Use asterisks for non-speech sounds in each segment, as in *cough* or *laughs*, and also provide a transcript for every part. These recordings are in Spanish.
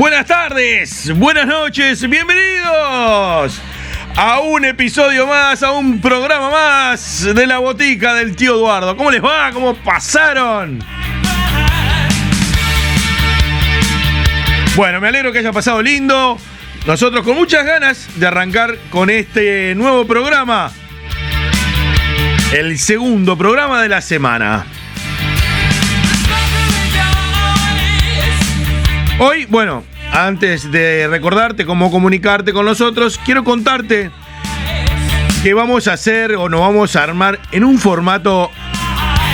Buenas tardes, buenas noches, bienvenidos a un episodio más, a un programa más de la botica del tío Eduardo. ¿Cómo les va? ¿Cómo pasaron? Bueno, me alegro que haya pasado lindo. Nosotros con muchas ganas de arrancar con este nuevo programa. El segundo programa de la semana. Hoy, bueno, antes de recordarte cómo comunicarte con nosotros, quiero contarte que vamos a hacer o nos vamos a armar en un formato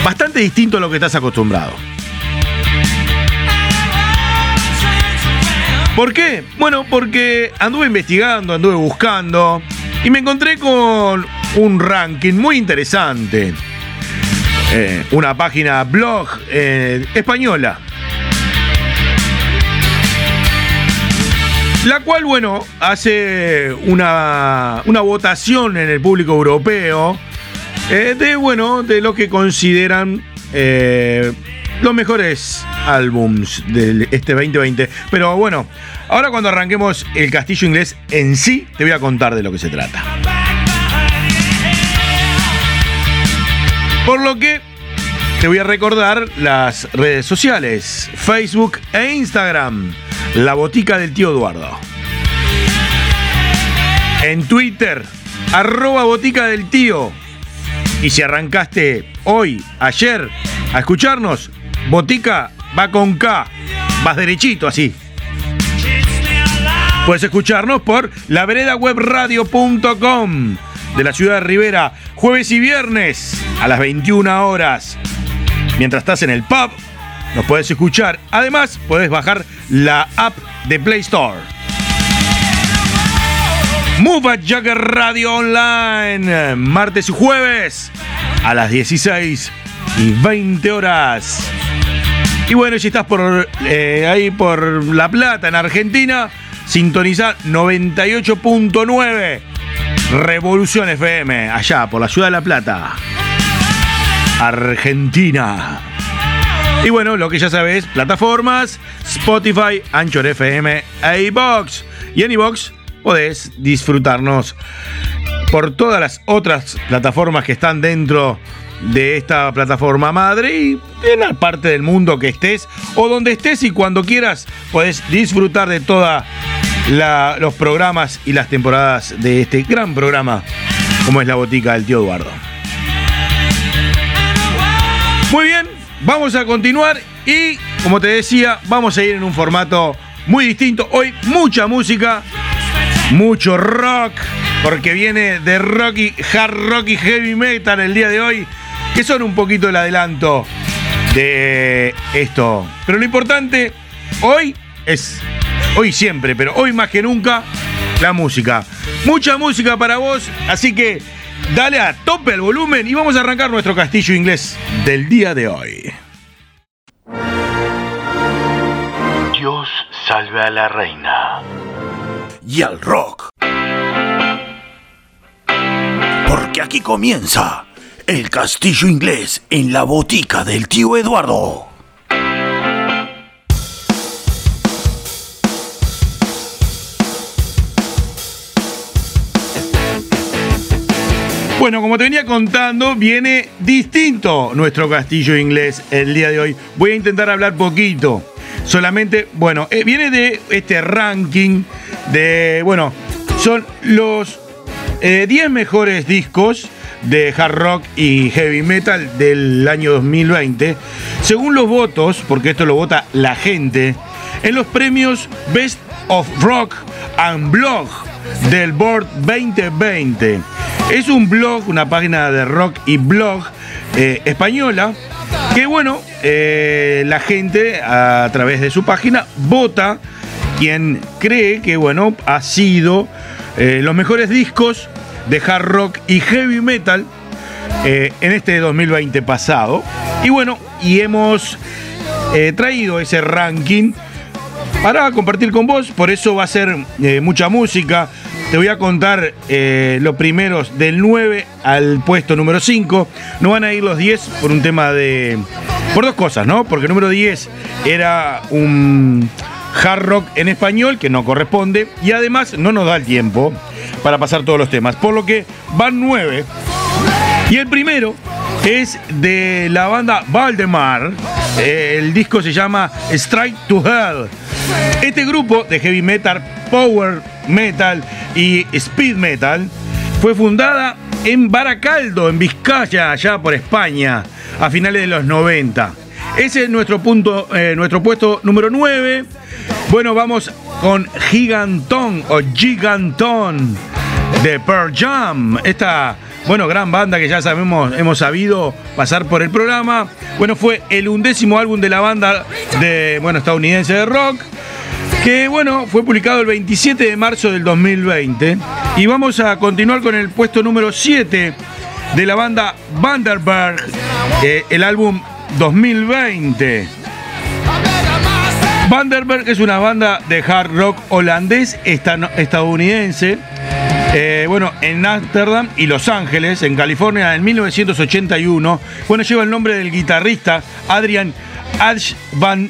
bastante distinto a lo que estás acostumbrado. ¿Por qué? Bueno, porque anduve investigando, anduve buscando y me encontré con un ranking muy interesante. Eh, una página blog eh, española La cual, bueno, hace una, una votación en el público europeo eh, de, bueno, de lo que consideran eh, los mejores álbums de este 2020. Pero bueno, ahora cuando arranquemos el castillo inglés en sí, te voy a contar de lo que se trata. Por lo que te voy a recordar las redes sociales, Facebook e Instagram. La botica del tío Eduardo. En Twitter, arroba botica del tío. Y si arrancaste hoy, ayer, a escucharnos, botica va con K. Vas derechito así. Puedes escucharnos por laveredawebradio.com de la ciudad de Rivera, jueves y viernes a las 21 horas. Mientras estás en el pub, nos puedes escuchar. Además, puedes bajar la app de Play Store. Move Jagger Radio Online, martes y jueves a las 16 y 20 horas. Y bueno, si estás por eh, ahí por La Plata, en Argentina, sintoniza 98.9 Revolución FM, allá por la ciudad de La Plata, Argentina. Y bueno, lo que ya sabes, plataformas, Spotify, Anchor FM e iBox. Y en iBox podés disfrutarnos por todas las otras plataformas que están dentro de esta plataforma madre y en la parte del mundo que estés o donde estés y cuando quieras podés disfrutar de todos los programas y las temporadas de este gran programa como es la botica del tío Eduardo. Vamos a continuar y, como te decía, vamos a ir en un formato muy distinto. Hoy mucha música, mucho rock, porque viene de rock hard rock y heavy metal el día de hoy, que son un poquito el adelanto de esto. Pero lo importante hoy es, hoy siempre, pero hoy más que nunca, la música. Mucha música para vos, así que Dale a tope el volumen y vamos a arrancar nuestro castillo inglés del día de hoy. Dios salve a la reina. Y al rock. Porque aquí comienza el castillo inglés en la botica del tío Eduardo. Bueno, como te venía contando, viene distinto nuestro castillo inglés el día de hoy. Voy a intentar hablar poquito. Solamente, bueno, eh, viene de este ranking de, bueno, son los 10 eh, mejores discos de hard rock y heavy metal del año 2020, según los votos, porque esto lo vota la gente, en los premios Best of Rock and Blog del Board 2020. Es un blog, una página de rock y blog eh, española, que bueno, eh, la gente a través de su página vota quien cree que bueno, ha sido eh, los mejores discos de hard rock y heavy metal en este 2020 pasado. Y bueno, y hemos traído ese ranking para compartir con vos, por eso va a ser mucha música, te voy a contar eh, los primeros del 9 al puesto número 5. No van a ir los 10 por un tema de... Por dos cosas, ¿no? Porque el número 10 era un hard rock en español que no corresponde y además no nos da el tiempo para pasar todos los temas. Por lo que van 9. Y el primero es de la banda Valdemar. Eh, el disco se llama Strike to Hell. Este grupo de heavy metal, power metal y speed metal fue fundada en Baracaldo, en Vizcaya, allá por España, a finales de los 90. Ese es nuestro punto, eh, nuestro puesto número 9. Bueno, vamos con Gigantón o Gigantón de Pearl Jam. Bueno, gran banda que ya sabemos, hemos sabido pasar por el programa. Bueno, fue el undécimo álbum de la banda de, bueno, estadounidense de rock que bueno, fue publicado el 27 de marzo del 2020. Y vamos a continuar con el puesto número 7 de la banda Vanderberg, eh, el álbum 2020. Vanderberg es una banda de hard rock holandés estadounidense. Eh, bueno, en Ámsterdam y Los Ángeles, en California, en 1981. Bueno, lleva el nombre del guitarrista Adrian Ash Van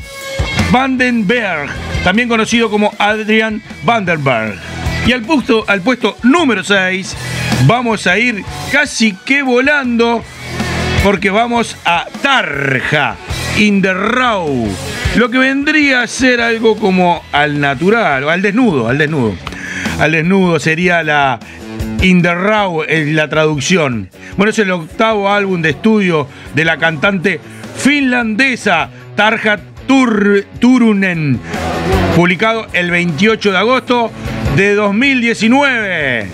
Vandenberg también conocido como Adrian Vandenberg. Y al puesto, al puesto número 6 vamos a ir casi que volando porque vamos a Tarja, in the raw. Lo que vendría a ser algo como al natural, al desnudo, al desnudo. Al desnudo sería la In the es la traducción. Bueno, es el octavo álbum de estudio de la cantante finlandesa Tarja Turunen, publicado el 28 de agosto de 2019.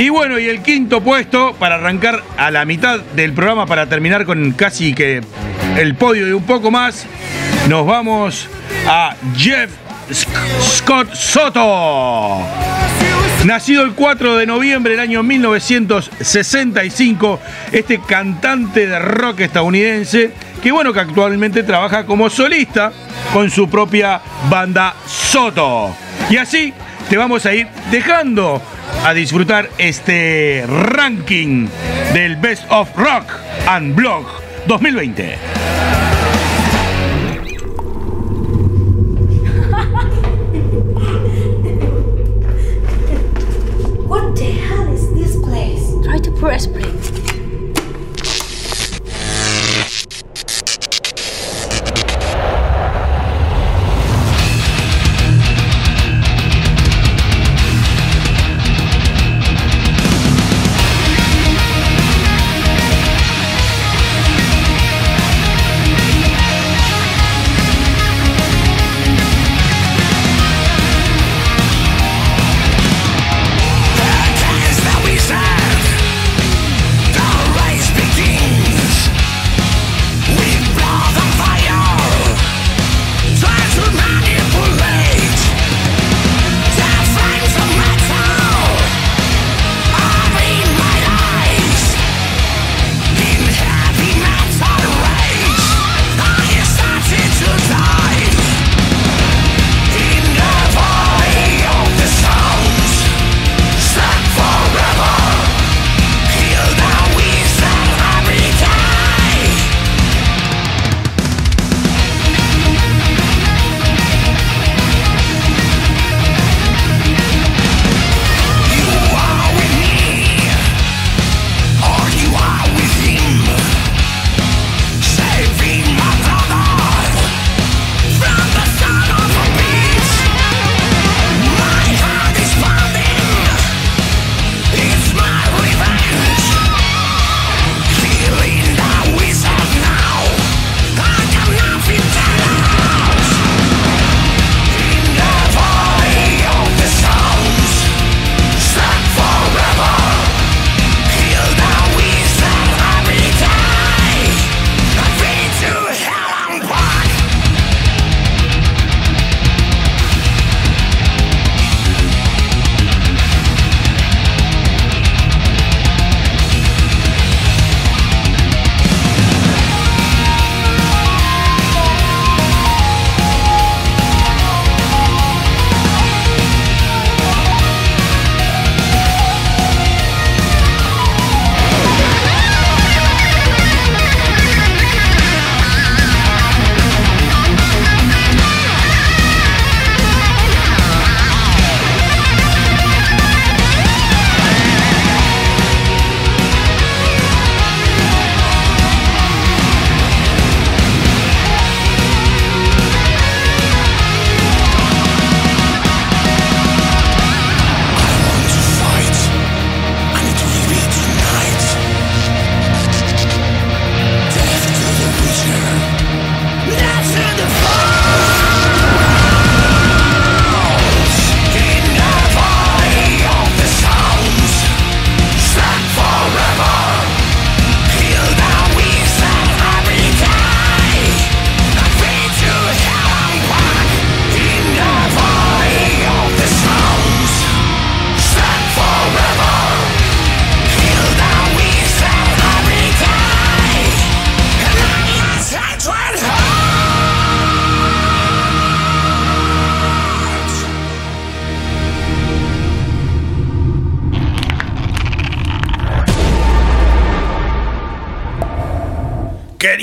Y bueno, y el quinto puesto para arrancar a la mitad del programa para terminar con casi que el podio y un poco más, nos vamos a Jeff Scott Soto. Nacido el 4 de noviembre del año 1965, este cantante de rock estadounidense que bueno que actualmente trabaja como solista con su propia banda Soto. Y así te vamos a ir dejando a disfrutar este ranking del Best of Rock and Blog 2020. Press play.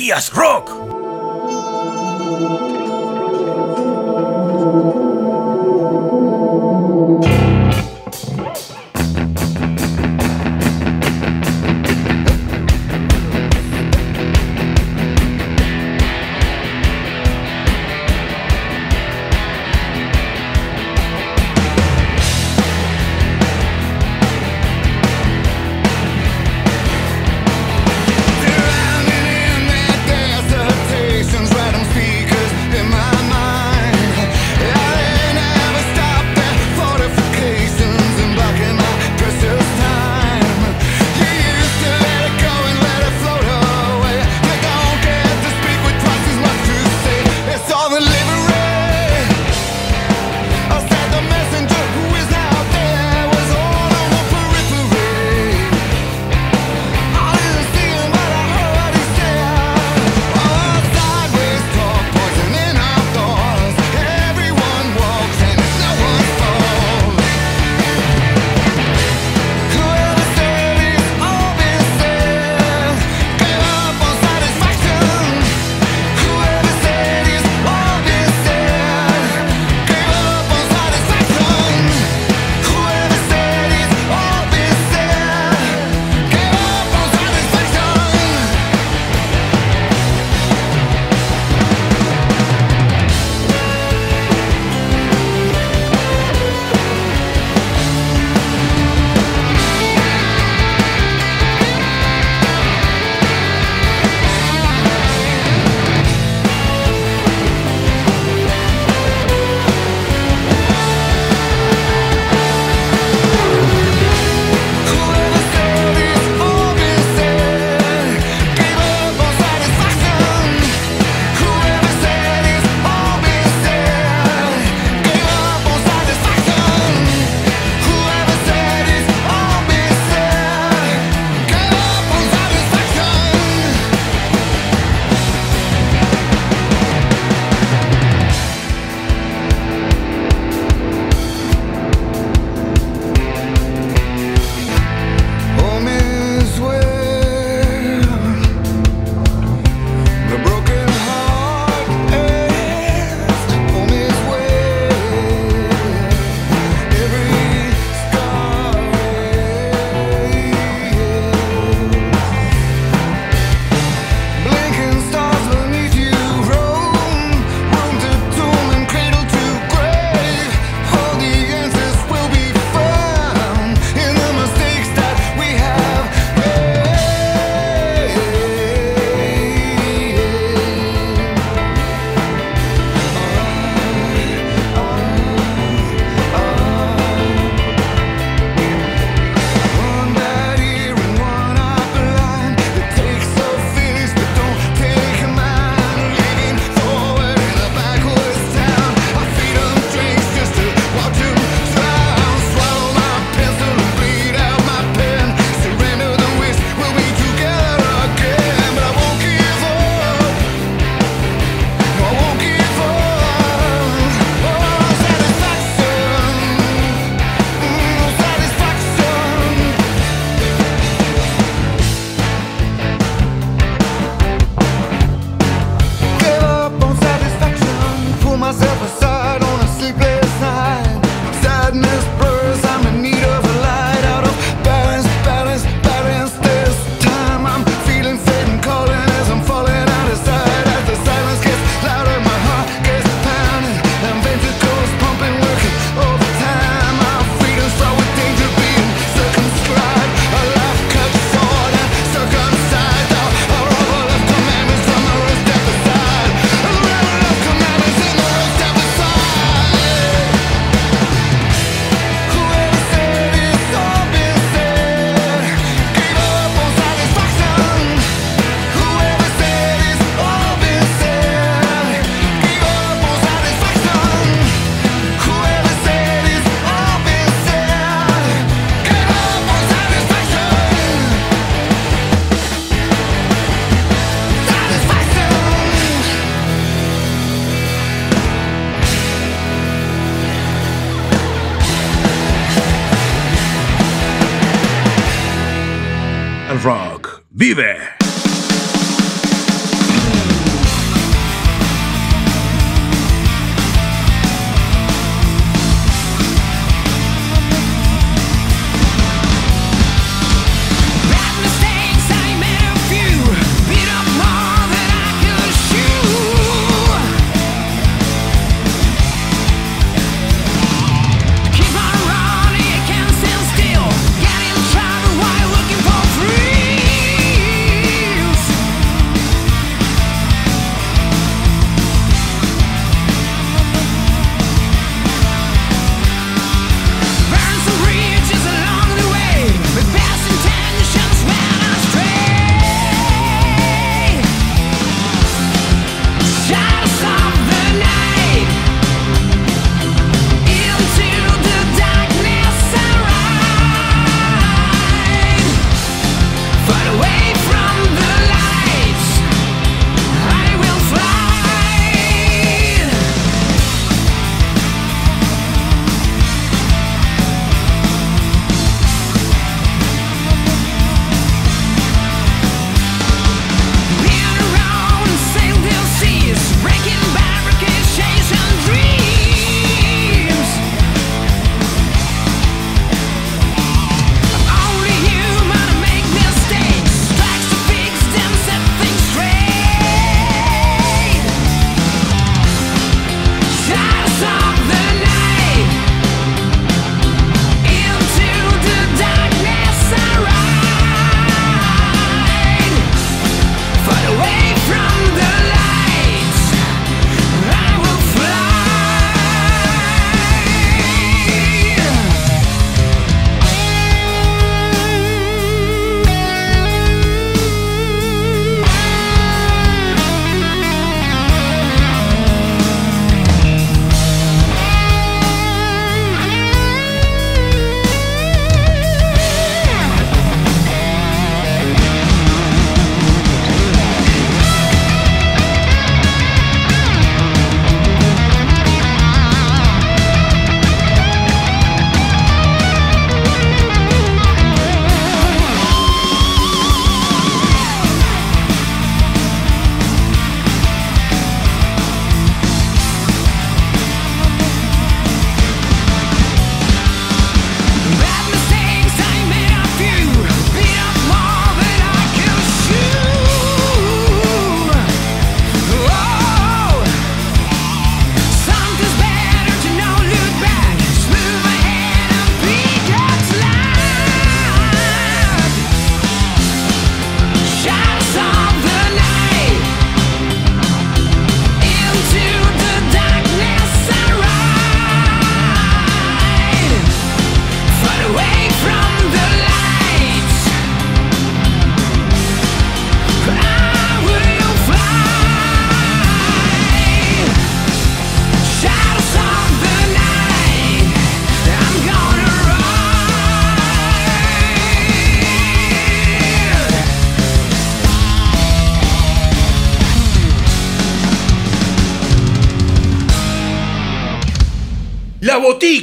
Querías rock.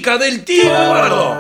Botica del tío Eduardo.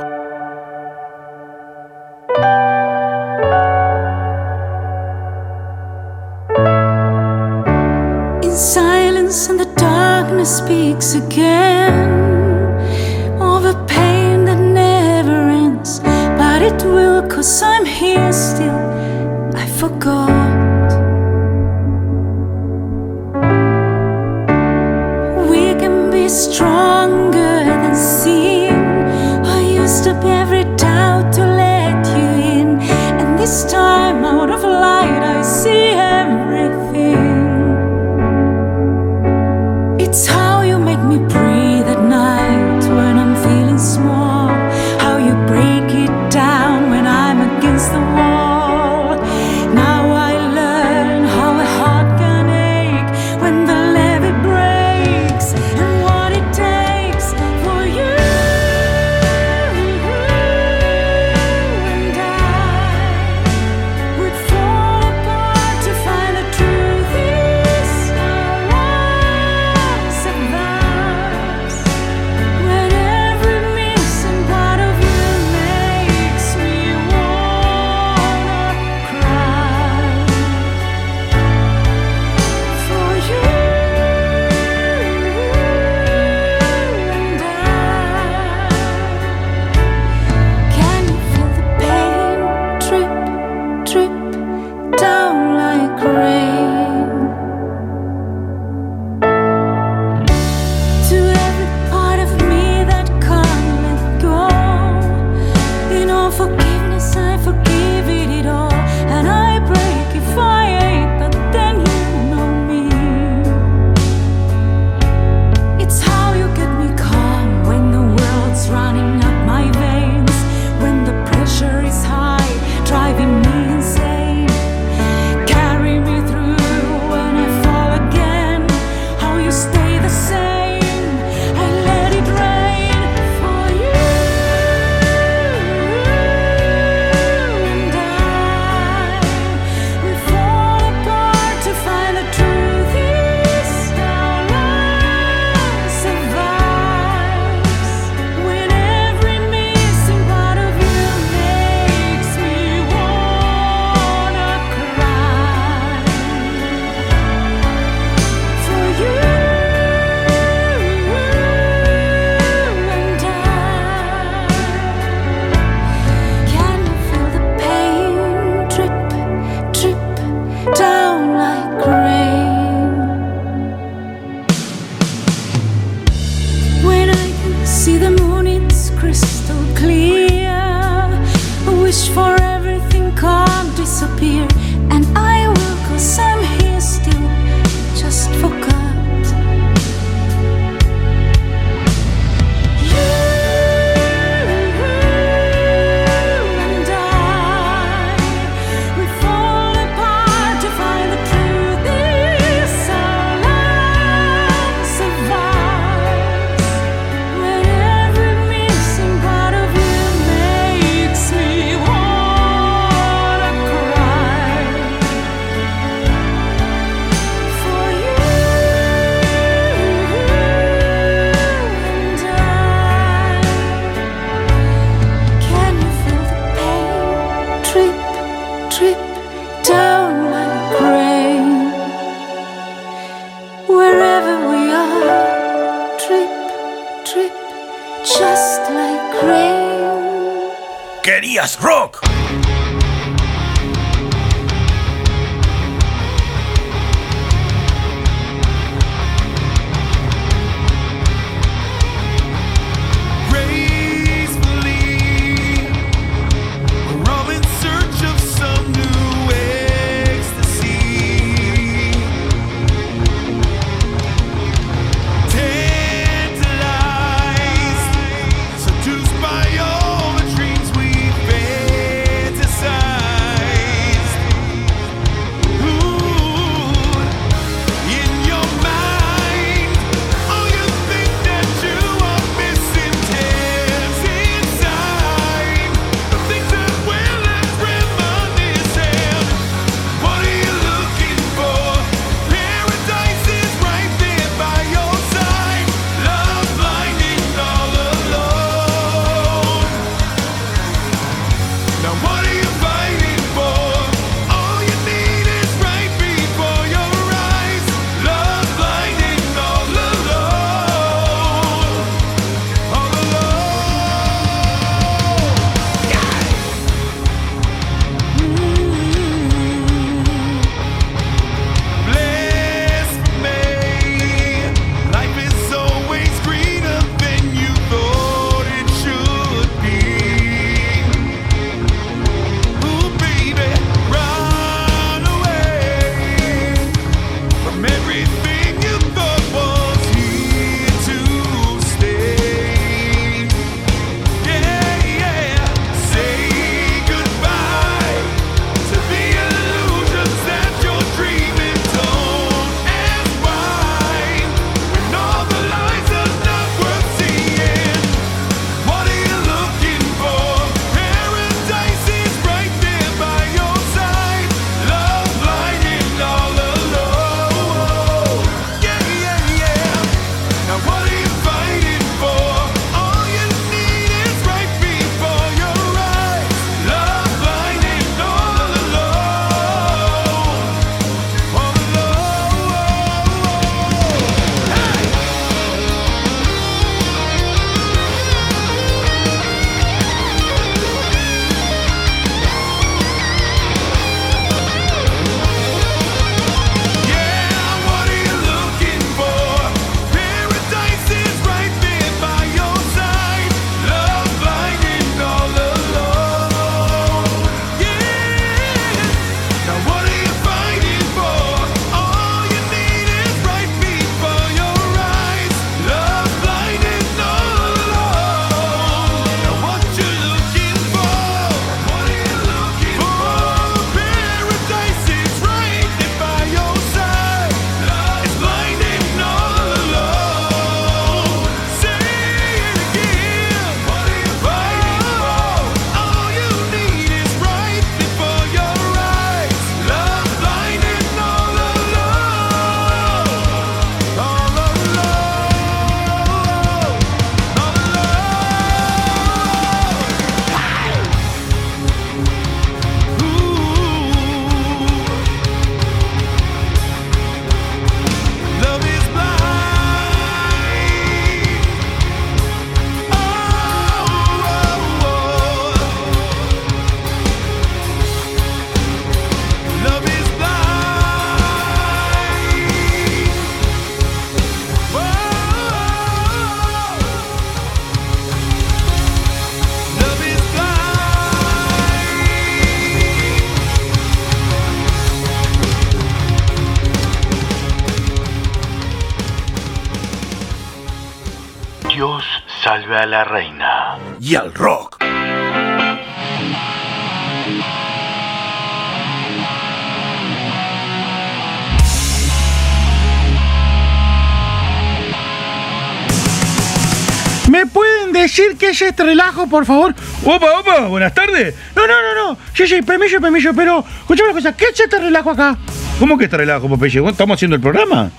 Qué es este relajo, por favor? Opa, opa, buenas tardes. No, no, no, no. Sí, permiso, permiso, pero escuchame una cosa, ¿qué es este relajo acá? ¿Cómo que este relajo, Popeye? ¿Estamos haciendo el programa?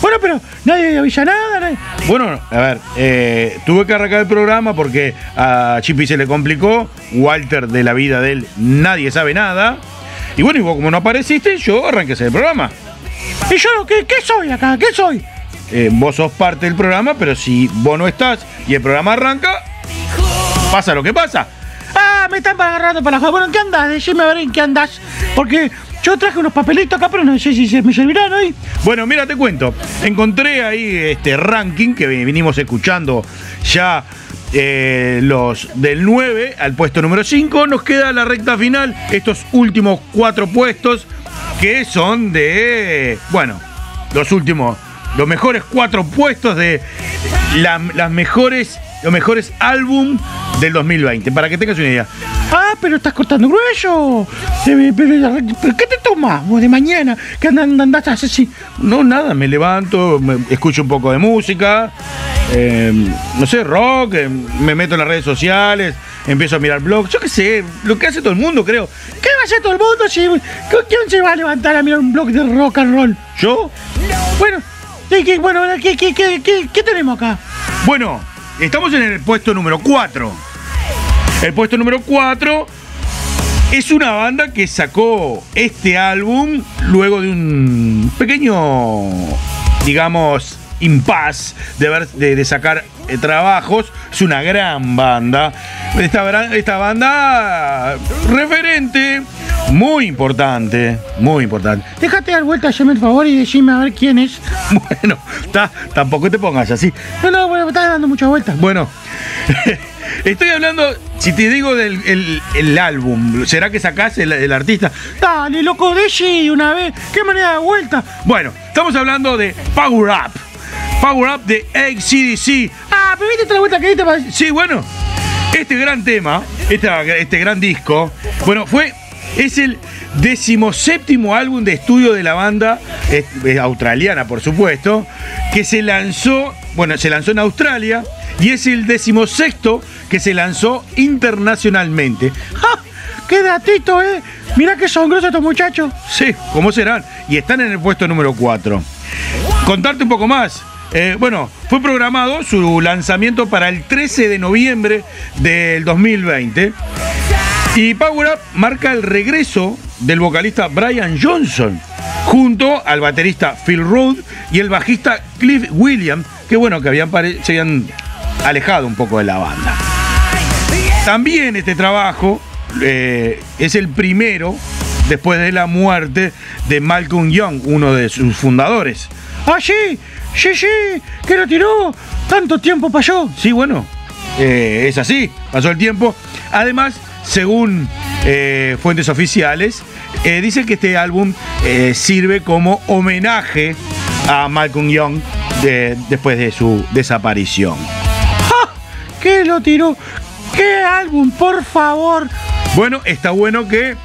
Bueno, pero nadie avisa nada, nadie- Bueno, a ver, eh, tuve que arrancar el programa porque a Chippy se le complicó. Walter, de la vida de él, nadie sabe nada. Y bueno, y vos como no apareciste, yo arranqué el programa. ¿Y yo qué, qué soy acá? ¿Qué soy? Eh, vos sos parte del programa, pero si vos no estás y el programa arranca, pasa lo que pasa. Ah, me están agarrando para la joda. Bueno, ¿en qué andás? Decime a ver en qué andás. Porque yo traje unos papelitos acá, pero no sé si se me servirán hoy. Bueno, mira, te cuento. Encontré ahí este ranking que vinimos escuchando ya eh, los del 9 al puesto número 5. Nos queda la recta final, estos últimos cuatro puestos que son de, bueno, los últimos, los mejores cuatro puestos de la- las mejores, los mejores álbum del 2020, para que tengas una idea. Ah, pero estás cortando grueso. Pero, ¿Qué te tomas vos de mañana? ¿Qué andás así? No, nada, me levanto, me- escucho un poco de música, eh, no sé, rock, eh, me meto en las redes sociales, empiezo a mirar blogs, yo qué sé, lo que hace todo el mundo, creo. ¿Qué va a hacer todo el mundo si... ¿Quién se va a levantar a mirar un blog de rock and roll? ¿Yo? Bueno, ¿qué, qué- bueno, ¿qué, qué, qué, qué- qué tenemos acá? Bueno, estamos en el puesto número 4. El puesto número 4 es una banda que sacó este álbum luego de un pequeño, digamos, impas de, haber- de, de sacar eh, trabajos. Es una gran banda. Esta, esta banda referente, muy importante, muy importante. Déjate dar vuelta, haceme el favor y decime a ver quién es. *laughs* Bueno, ta- tampoco te pongas así. No, no, bueno, estás dando muchas vueltas. Bueno, *laughs* estoy hablando, si te digo del el, el álbum, ¿será que sacás el, el artista? Dale, loco, decí una vez. ¿Qué manera de vuelta? Bueno, estamos hablando de Power Up. Power Up de ACDC. Ah, pero viste la vuelta que diste. Sí, bueno, este gran tema, esta- este gran disco, bueno, fue. Es el decimoséptimo álbum de estudio de la banda, australiana por supuesto, que se lanzó, bueno, se lanzó en Australia y es el decimosexto que se lanzó internacionalmente. ¡Ja! ¡Qué datito, eh! Mirá que son grosos estos muchachos. Sí, ¿cómo serán? Y están en el puesto número 4. Contarte un poco más. Eh, bueno, fue programado su lanzamiento para el 13 de noviembre del 2020. Y Power Up marca el regreso del vocalista Brian Johnson junto al baterista Phil Root y el bajista Cliff Williams, que bueno, que habían se habían alejado un poco de la banda. También este trabajo eh, es el primero después de la muerte de Malcolm Young, uno de sus fundadores. ¡Ah, sí! ¡Sí! ¿Qué lo tiró? Tanto tiempo pasó. Sí, bueno, eh, es así, pasó el tiempo. Además, según eh, fuentes oficiales, eh, dicen que este álbum eh, sirve como homenaje a Malcolm Young de- después de su desaparición. ¡Ja! ¿Qué lo tiró? ¿Qué álbum, por favor? Bueno, está bueno que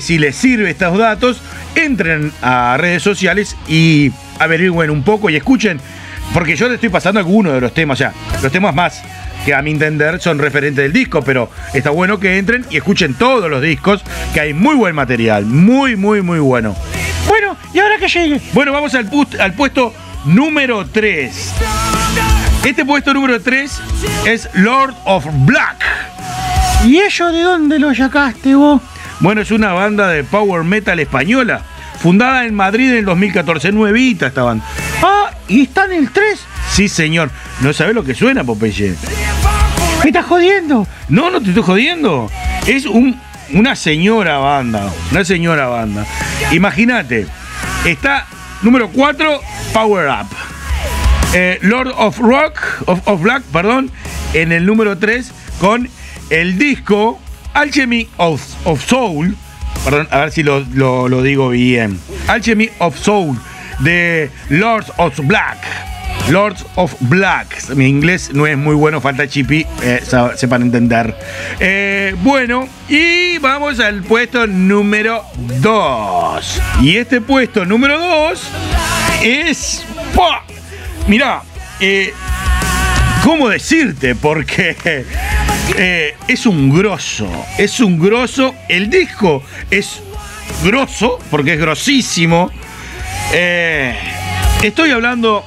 si les sirve estos datos, entren a redes sociales y averigüen un poco y escuchen, porque yo les estoy pasando algunos de los temas, o sea, los temas más que a mi entender son referentes del disco, pero está bueno que entren y escuchen todos los discos, que hay muy buen material, muy, muy, muy bueno. Bueno, ¿y ahora que llegue? Bueno, vamos al, al puesto número 3. Este puesto número 3 es Lord of Black. ¿Y eso de dónde lo sacaste vos? Bueno, es una banda de power metal española, fundada en Madrid en el 2014, nuevita esta banda. Ah, ¿y está en el 3? Sí, señor. ¿No sabés lo que suena, Popeye? ¿Me estás jodiendo? No, no te estoy jodiendo. Es un, una señora banda, una señora banda. Imagínate, está número 4, Power Up. Eh, Lord of Rock, of, of Black, perdón, en el número 3 con el disco Alchemy of, of Soul. Perdón, a ver si lo, lo- digo bien. Alchemy of Soul de Lords of Black. Lords of Black. Mi inglés no es muy bueno, falta chipi, eh, sepan entender. Eh, bueno, y vamos al puesto número 2. Y este puesto número 2 es. ¡Pua! Mirá, eh, ¿cómo decirte? Porque eh, es un grosso, es un grosso. El disco es grosso, porque es grosísimo. Eh, estoy hablando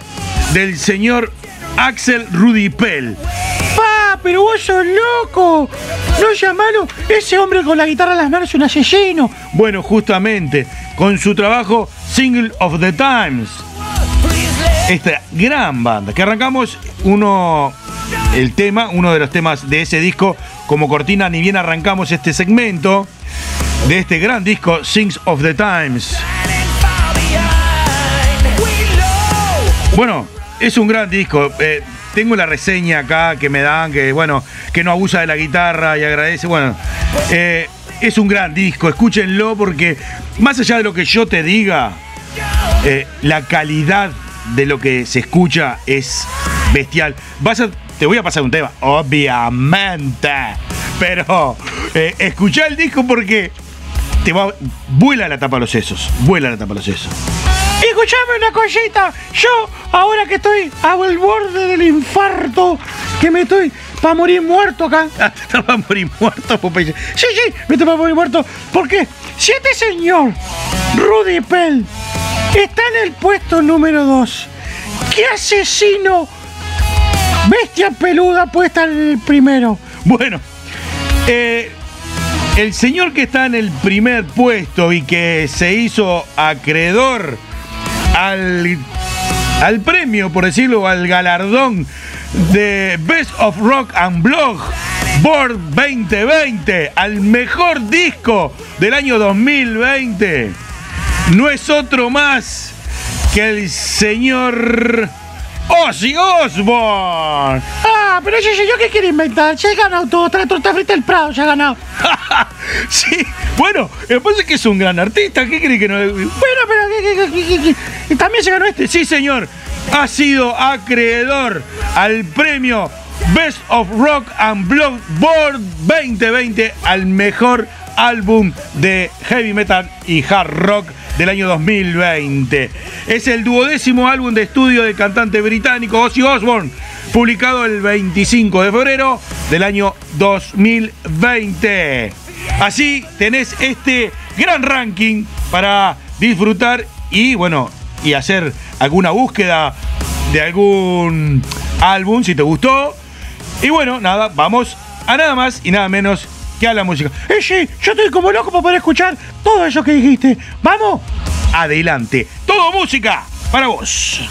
del señor Axel Rudy Pell. ¡Pa! Pero vos sos loco. No llamalo. Ese hombre con la guitarra en las manos es un asesino. Bueno, justamente, con su trabajo Single of the Times. Esta gran banda, que arrancamos uno, el tema, uno de los temas de ese disco, como cortina, ni bien arrancamos este segmento de este gran disco, Sings of the Times. Bueno, es un gran disco. eh, tengo la reseña acá que me dan, que bueno, que no abusa de la guitarra y agradece. Bueno, eh, es un gran disco, escúchenlo porque más allá de lo que yo te diga, eh, la calidad de lo que se escucha es bestial. A, te voy a pasar un tema, obviamente, pero eh, escuchá el disco porque te va, vuela la tapa a los sesos, vuela la tapa a los sesos. Escuchame una cosita. Yo, ahora que estoy al borde del infarto, que me estoy para morir muerto acá. *laughs* Ah, te estaba a morir muerto, Popeye. Sí, sí, me estoy para morir muerto. Porque si este señor, Rudy Pell, está en el puesto número 2, ¿qué asesino, bestia peluda, en el primero? Bueno, eh, el señor que está en el primer puesto y que se hizo acreedor al, al premio, por decirlo, al galardón de Best of Rock and Blog Board 2020, al mejor disco del año 2020, no es otro más que el señor Ozzy Osbourne. Ah, pero ese señor, ¿qué quiere inventar? Ya ha ganado todo, trae torta frita del Prado, ya ha ganado. *laughs* sí, bueno, me parece que es un gran artista. ¿Qué cree que no? Bueno, pero ¿qué- qué- también se ganó este. Sí, señor. Ha sido acreedor al premio Best of Rock and Block Board 2020 al mejor álbum de heavy metal y hard rock del año 2020. Es el duodécimo álbum de estudio del cantante británico Ozzy Osbourne, publicado el 25 de febrero del año 2020. Así tenés este gran ranking para disfrutar y bueno, y hacer alguna búsqueda de algún álbum si te gustó. Y bueno, nada, vamos a nada más y nada menos que a la música. Eh, sí, yo estoy como loco para poder escuchar todo eso que dijiste. ¡Vamos! Adelante, todo música para vos.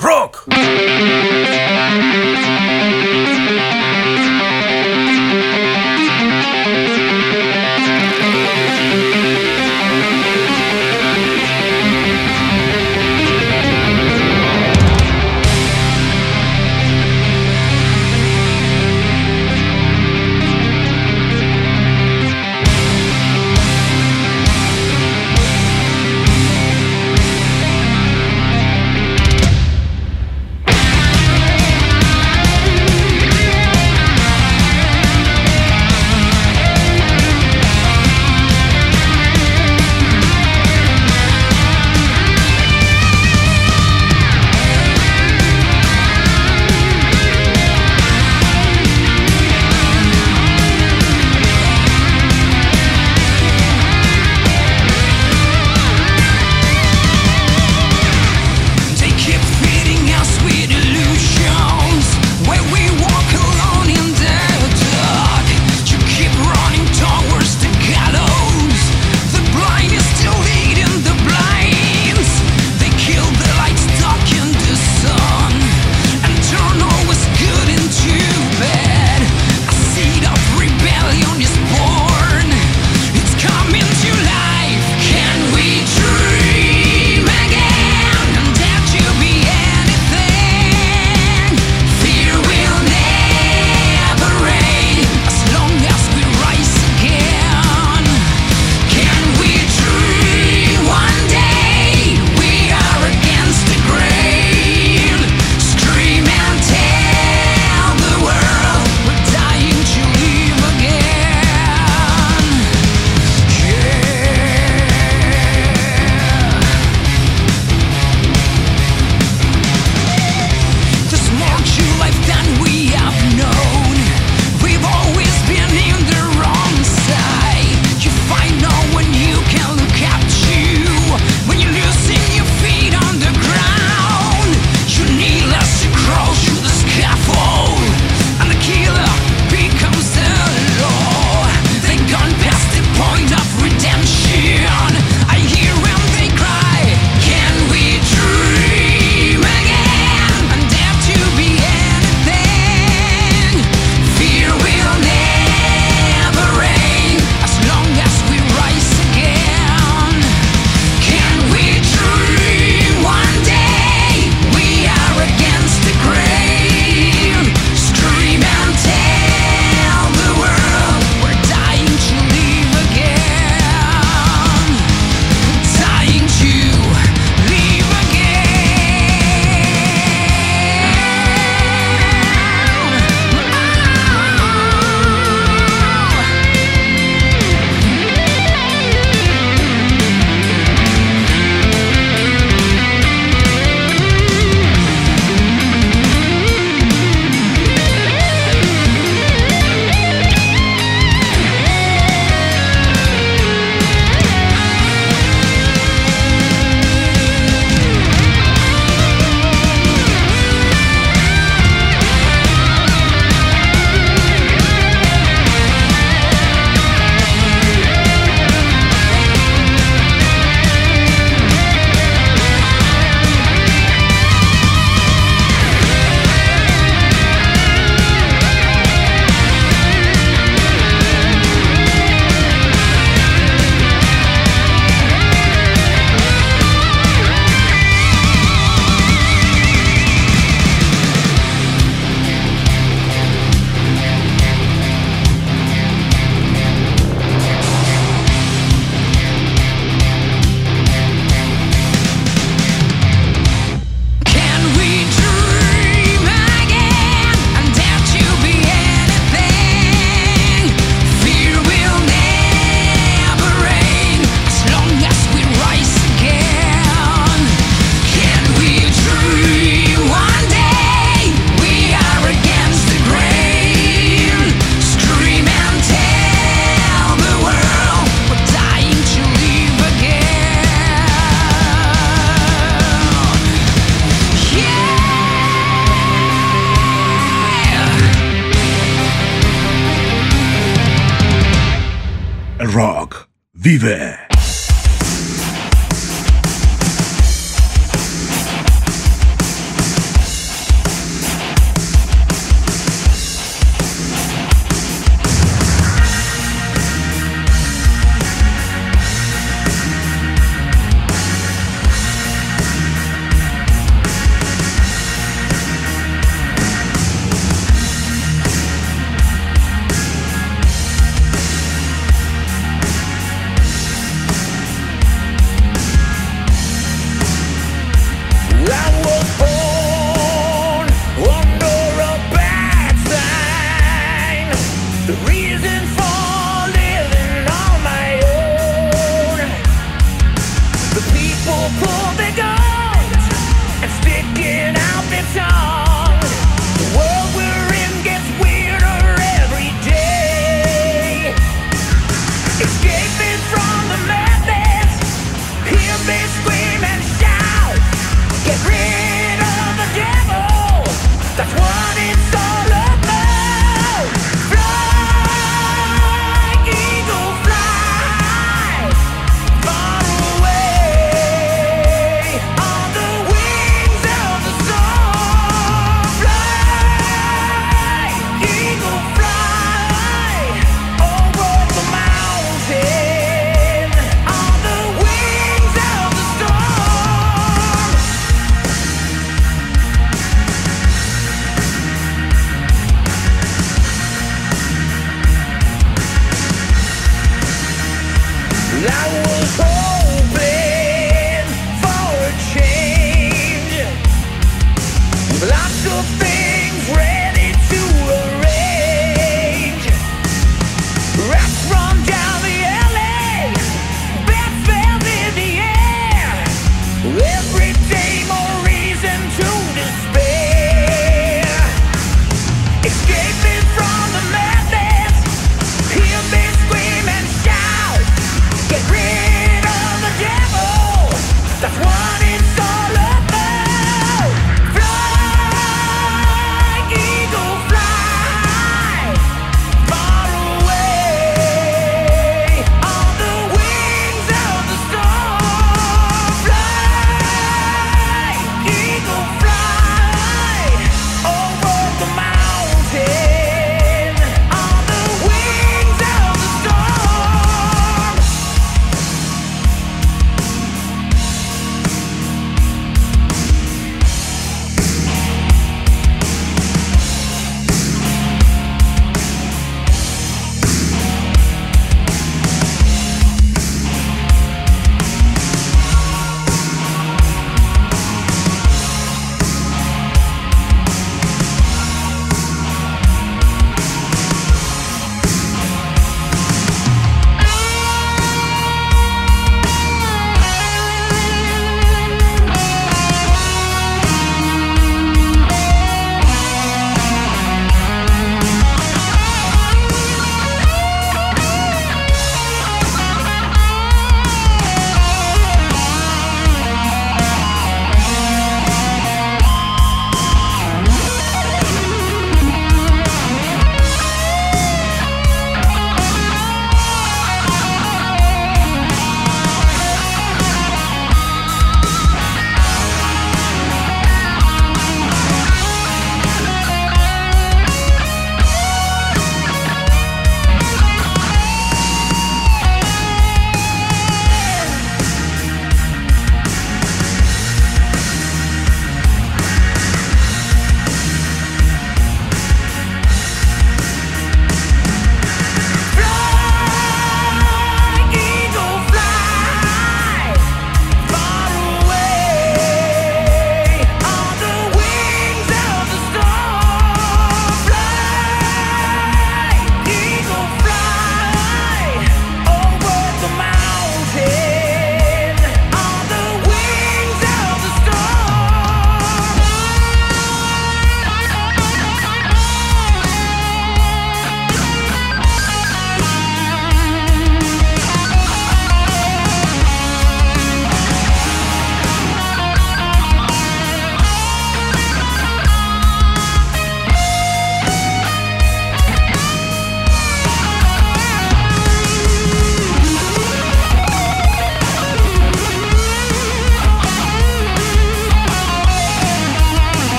Rock!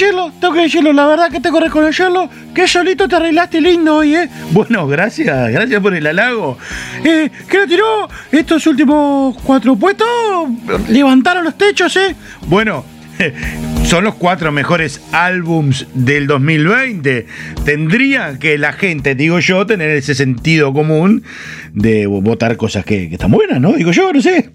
Decirlo, tengo que decirlo, la verdad que tengo que reconocerlo, que solito te arreglaste lindo hoy, ¿eh? Bueno, gracias, gracias por el halago. Eh, ¿Qué lo tiró? Estos últimos cuatro puestos levantaron los techos, ¿eh? Bueno, son los cuatro mejores álbums del 2020. Tendría que la gente, digo yo, tener ese sentido común de votar cosas que, que están buenas, ¿no? Digo yo, no sé.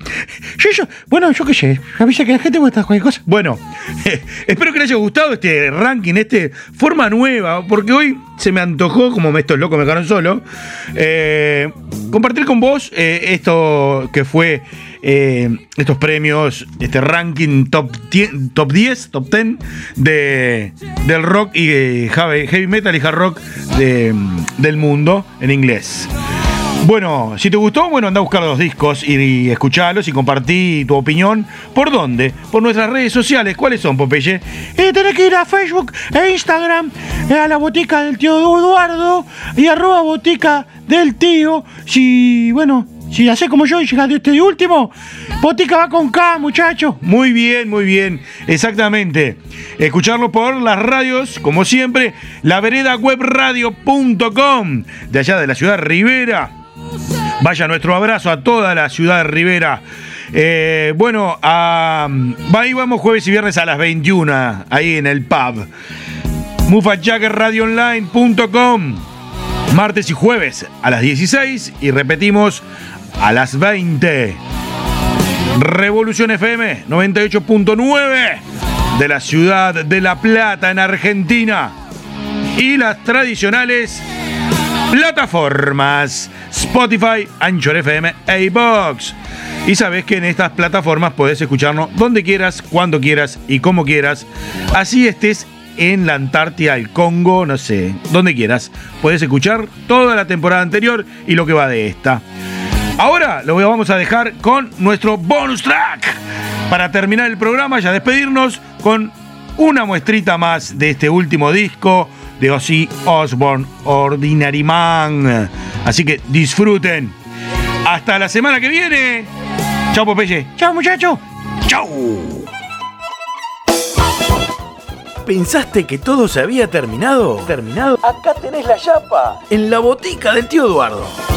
Yo, yo, bueno, yo qué sé, avisa que la gente vota cualquier cosa. Bueno, *laughs* espero que les haya gustado este ranking, este forma nueva, porque hoy se me antojó, como estos locos me quedaron solo, eh, compartir con vos eh, esto que fue eh, estos premios, este ranking top 10, top 10, top 10 de, del rock y heavy, heavy metal y hard rock de- del mundo en inglés. Bueno, si te gustó, bueno, anda a buscar los discos y, y escuchalos y compartí tu opinión. ¿Por dónde? Por nuestras redes sociales. ¿Cuáles son, Popeye? Eh, tenés que ir a Facebook e Instagram, eh, a la botica del tío Eduardo y arroba botica del tío. Si, bueno, si haces como yo y llegaste este último, botica va con K, muchacho. Muy bien, muy bien. Exactamente. Escucharlo por las radios, como siempre, la de allá de la ciudad de Rivera. Vaya nuestro abrazo a toda la ciudad de Rivera. Eh, bueno, ahí vamos jueves y viernes a las 21, ahí en el pub. mufajaggerradioonline.com martes y jueves a las 16 y repetimos a las 20. Revolución FM 98.9 de la ciudad de La Plata en Argentina. Y las tradicionales plataformas Spotify, Anchor FM e. Y sabes que en estas plataformas puedes escucharnos donde quieras, cuando quieras y como quieras. Así estés en la Antártida, el Congo, no sé, donde quieras. Puedes escuchar toda la temporada anterior y lo que va de esta. Ahora lo vamos a dejar con nuestro bonus track. Para terminar el programa, ya despedirnos con una muestrita más de este último disco de Ozzy Osbourne, Ordinary Man. Así que disfruten. Hasta la semana que viene. Chao, Popeye. Chao, muchacho. Chau. ¿Pensaste que todo se había terminado? ¿Terminado? Acá tenés la chapa. En la botica del tío Eduardo.